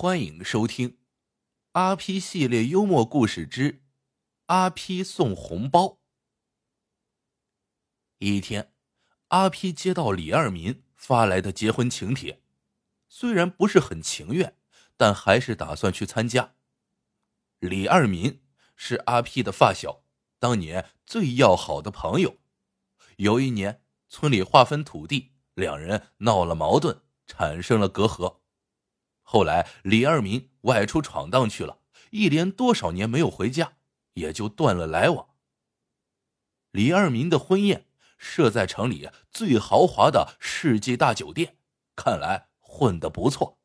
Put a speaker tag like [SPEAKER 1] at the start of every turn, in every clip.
[SPEAKER 1] 欢迎收听《阿 P 系列幽默故事之阿 P 送红包》。一天，阿 P 接到李二民发来的结婚请帖，虽然不是很情愿，但还是打算去参加。李二民是阿 P 的发小，当年最要好的朋友。有一年，村里划分土地，两人闹了矛盾，产生了隔阂。后来，李二民外出闯荡去了，一连多少年没有回家，也就断了来往。李二民的婚宴设在城里最豪华的世纪大酒店，看来混得不错。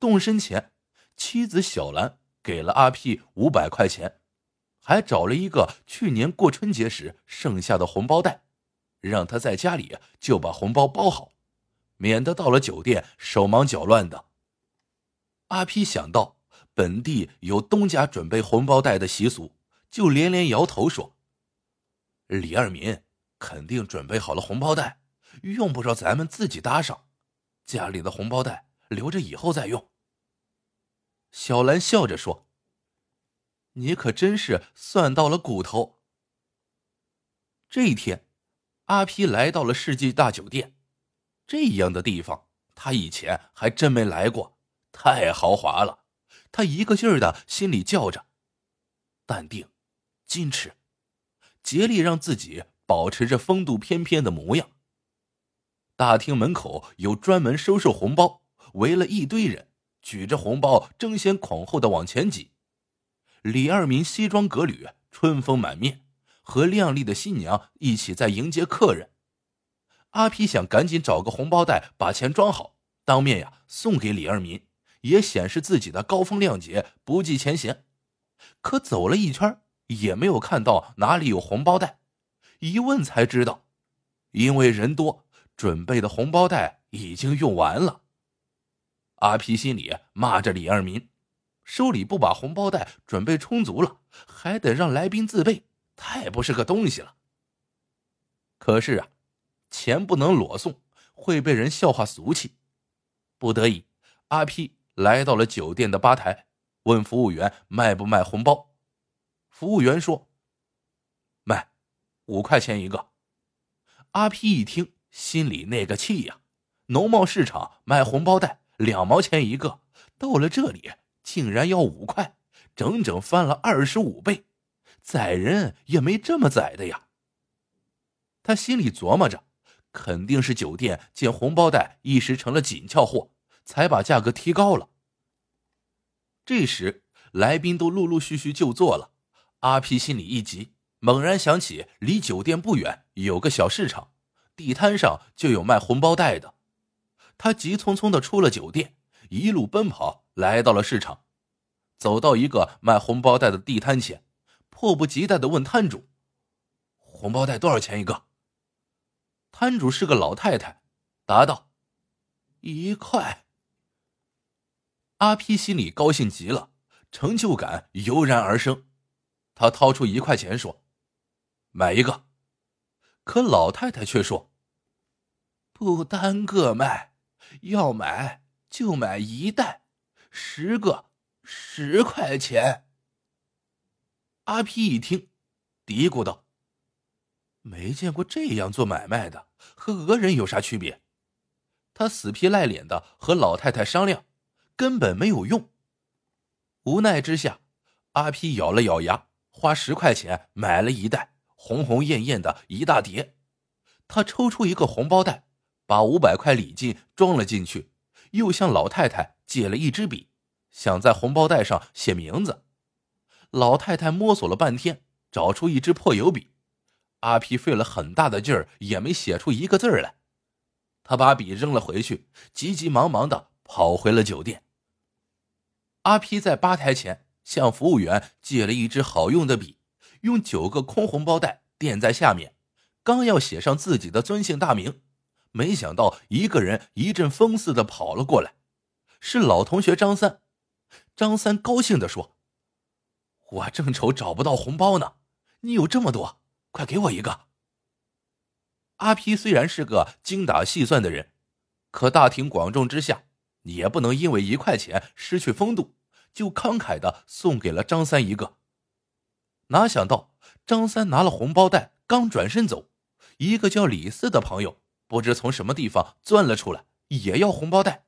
[SPEAKER 1] 动身前，妻子小兰给了阿屁五百块钱，还找了一个去年过春节时剩下的红包袋，让他在家里就把红包包好。免得到了酒店手忙脚乱的。阿批想到本地有东家准备红包袋的习俗，就连连摇头说：“李二民肯定准备好了红包袋，用不着咱们自己搭上。家里的红包袋留着以后再用。”小兰笑着说：“你可真是算到了骨头。”这一天，阿批来到了世纪大酒店。这样的地方，他以前还真没来过，太豪华了。他一个劲儿的心里叫着：“淡定，矜持，竭力让自己保持着风度翩翩的模样。”大厅门口有专门收受红包，围了一堆人，举着红包争先恐后的往前挤。李二民西装革履，春风满面，和靓丽的新娘一起在迎接客人。阿皮想赶紧找个红包袋把钱装好，当面呀送给李二民，也显示自己的高风亮节，不计前嫌。可走了一圈也没有看到哪里有红包袋，一问才知道，因为人多，准备的红包袋已经用完了。阿皮心里骂着李二民，收礼不把红包袋准备充足了，还得让来宾自备，太不是个东西了。可是啊。钱不能裸送，会被人笑话俗气。不得已，阿 P 来到了酒店的吧台，问服务员卖不卖红包。服务员说：“卖，五块钱一个。”阿 P 一听，心里那个气呀！农贸市场卖红包袋两毛钱一个，到了这里竟然要五块，整整翻了二十五倍，宰人也没这么宰的呀！他心里琢磨着。肯定是酒店见红包袋一时成了紧俏货，才把价格提高了。这时，来宾都陆陆续续就座了。阿皮心里一急，猛然想起离酒店不远有个小市场，地摊上就有卖红包袋的。他急匆匆的出了酒店，一路奔跑来到了市场，走到一个卖红包袋的地摊前，迫不及待的问摊主：“红包袋多少钱一个？”摊主是个老太太，答道：“一块。”阿 P 心里高兴极了，成就感油然而生。他掏出一块钱说：“买一个。”可老太太却说：“不单个卖，要买就买一袋，十个十块钱。”阿皮一听，嘀咕道。没见过这样做买卖的，和讹人有啥区别？他死皮赖脸的和老太太商量，根本没有用。无奈之下，阿皮咬了咬牙，花十块钱买了一袋红红艳艳的一大叠。他抽出一个红包袋，把五百块礼金装了进去，又向老太太借了一支笔，想在红包袋上写名字。老太太摸索了半天，找出一支破油笔。阿皮费了很大的劲儿，也没写出一个字来。他把笔扔了回去，急急忙忙的跑回了酒店。阿皮在吧台前向服务员借了一支好用的笔，用九个空红包袋垫在下面，刚要写上自己的尊姓大名，没想到一个人一阵风似的跑了过来，是老同学张三。张三高兴的说：“我正愁找不到红包呢，你有这么多。”快给我一个！阿皮虽然是个精打细算的人，可大庭广众之下，也不能因为一块钱失去风度，就慷慨的送给了张三一个。哪想到张三拿了红包袋，刚转身走，一个叫李四的朋友不知从什么地方钻了出来，也要红包袋。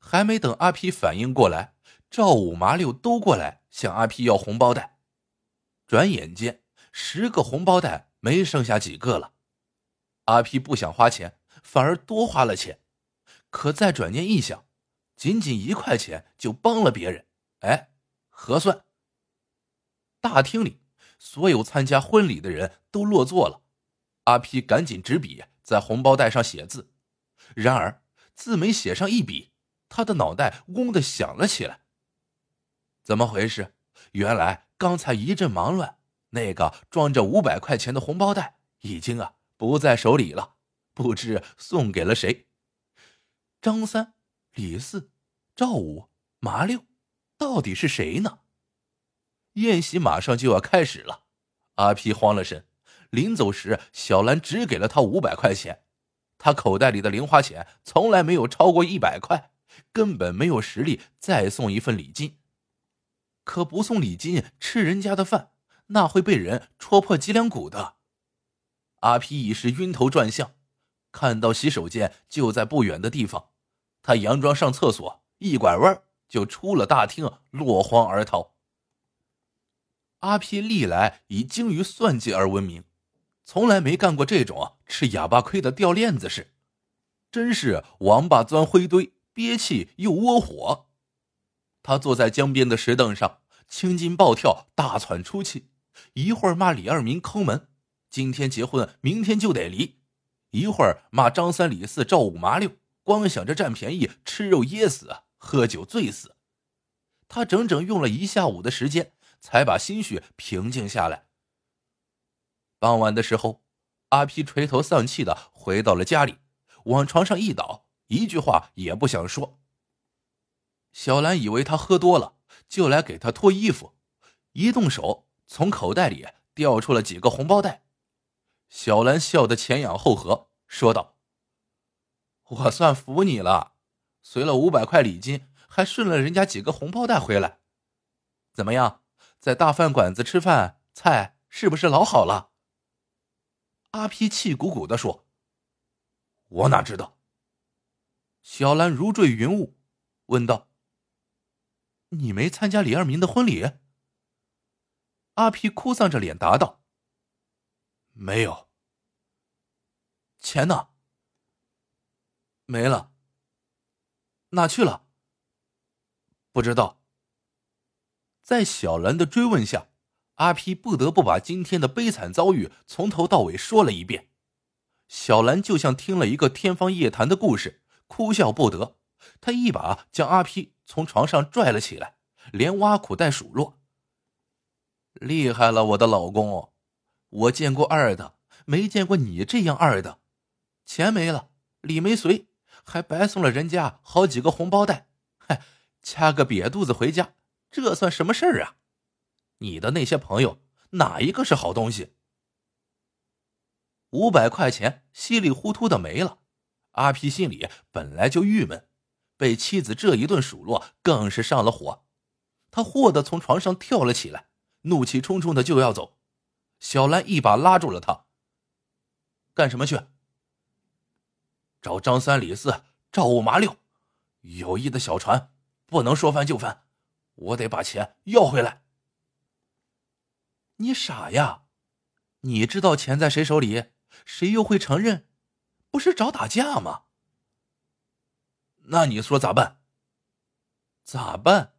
[SPEAKER 1] 还没等阿皮反应过来，赵五、麻六都过来向阿皮要红包袋。转眼间，十个红包袋没剩下几个了。阿皮不想花钱，反而多花了钱。可再转念一想，仅仅一块钱就帮了别人，哎，合算。大厅里，所有参加婚礼的人都落座了。阿皮赶紧执笔在红包袋上写字，然而字没写上一笔。他的脑袋嗡的响了起来。怎么回事？原来刚才一阵忙乱，那个装着五百块钱的红包袋已经啊不在手里了，不知送给了谁。张三、李四、赵五、麻六，到底是谁呢？宴席马上就要开始了，阿皮慌了神。临走时，小兰只给了他五百块钱，他口袋里的零花钱从来没有超过一百块。根本没有实力再送一份礼金，可不送礼金吃人家的饭，那会被人戳破脊梁骨的。阿皮已是晕头转向，看到洗手间就在不远的地方，他佯装上厕所，一拐弯就出了大厅，落荒而逃。阿皮历来以精于算计而闻名，从来没干过这种吃哑巴亏的掉链子事，真是王八钻灰堆。憋气又窝火，他坐在江边的石凳上，青筋暴跳，大喘粗气。一会儿骂李二民抠门，今天结婚，明天就得离；一会儿骂张三李四赵五麻六，光想着占便宜，吃肉噎死，喝酒醉死。他整整用了一下午的时间，才把心绪平静下来。傍晚的时候，阿皮垂头丧气的回到了家里，往床上一倒。一句话也不想说。小兰以为他喝多了，就来给他脱衣服，一动手从口袋里掉出了几个红包袋。小兰笑得前仰后合，说道：“我算服你了，随了五百块礼金，还顺了人家几个红包袋回来。怎么样，在大饭馆子吃饭，菜是不是老好了？”阿皮气鼓鼓的说：“我哪知道。”小兰如坠云雾，问道：“你没参加李二民的婚礼？”阿皮哭丧着脸答道：“没有。”钱呢？没了。哪去了？不知道。在小兰的追问下，阿皮不得不把今天的悲惨遭遇从头到尾说了一遍。小兰就像听了一个天方夜谭的故事。哭笑不得，他一把将阿皮从床上拽了起来，连挖苦带数落：“厉害了，我的老公！我见过二的，没见过你这样二的。钱没了，礼没随，还白送了人家好几个红包袋。嗨，掐个瘪肚子回家，这算什么事儿啊？你的那些朋友哪一个是好东西？五百块钱稀里糊涂的没了。”阿皮心里本来就郁闷，被妻子这一顿数落，更是上了火。他霍的从床上跳了起来，怒气冲冲的就要走。小兰一把拉住了他：“干什么去？找张三、李四、赵五、麻六，友谊的小船不能说翻就翻，我得把钱要回来。”你傻呀？你知道钱在谁手里，谁又会承认？不是找打架吗？那你说咋办？咋办？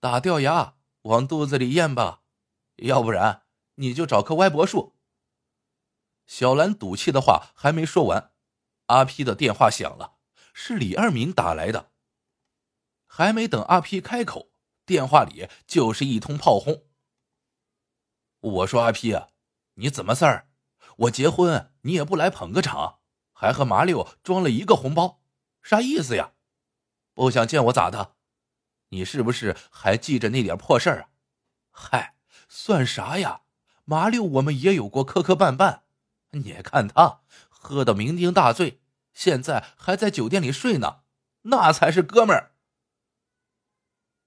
[SPEAKER 1] 打掉牙往肚子里咽吧，要不然你就找棵歪脖树。小兰赌气的话还没说完，阿 P 的电话响了，是李二明打来的。还没等阿 P 开口，电话里就是一通炮轰。我说阿 P 啊，你怎么事儿？我结婚你也不来捧个场。还和麻六装了一个红包，啥意思呀？不想见我咋的？你是不是还记着那点破事儿啊？嗨，算啥呀？麻六我们也有过磕磕绊绊，你看他喝得酩酊大醉，现在还在酒店里睡呢。那才是哥们儿。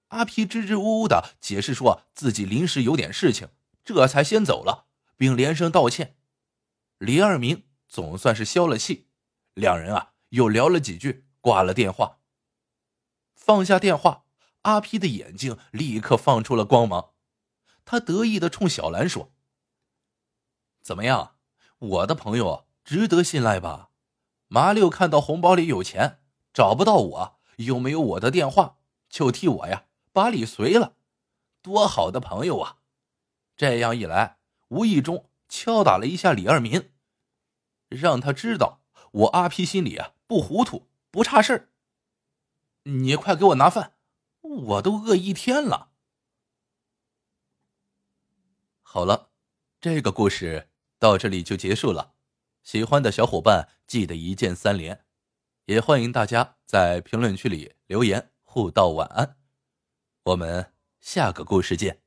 [SPEAKER 1] 阿皮支支吾吾的解释说自己临时有点事情，这才先走了，并连声道歉。李二明总算是消了气，两人啊又聊了几句，挂了电话。放下电话，阿皮的眼睛立刻放出了光芒，他得意的冲小兰说：“怎么样，我的朋友值得信赖吧？麻六看到红包里有钱，找不到我，又没有我的电话，就替我呀。”把礼随了，多好的朋友啊！这样一来，无意中敲打了一下李二民，让他知道我阿皮心里啊不糊涂，不差事儿。你快给我拿饭，我都饿一天了。好了，这个故事到这里就结束了。喜欢的小伙伴记得一键三连，也欢迎大家在评论区里留言互道晚安。我们下个故事见。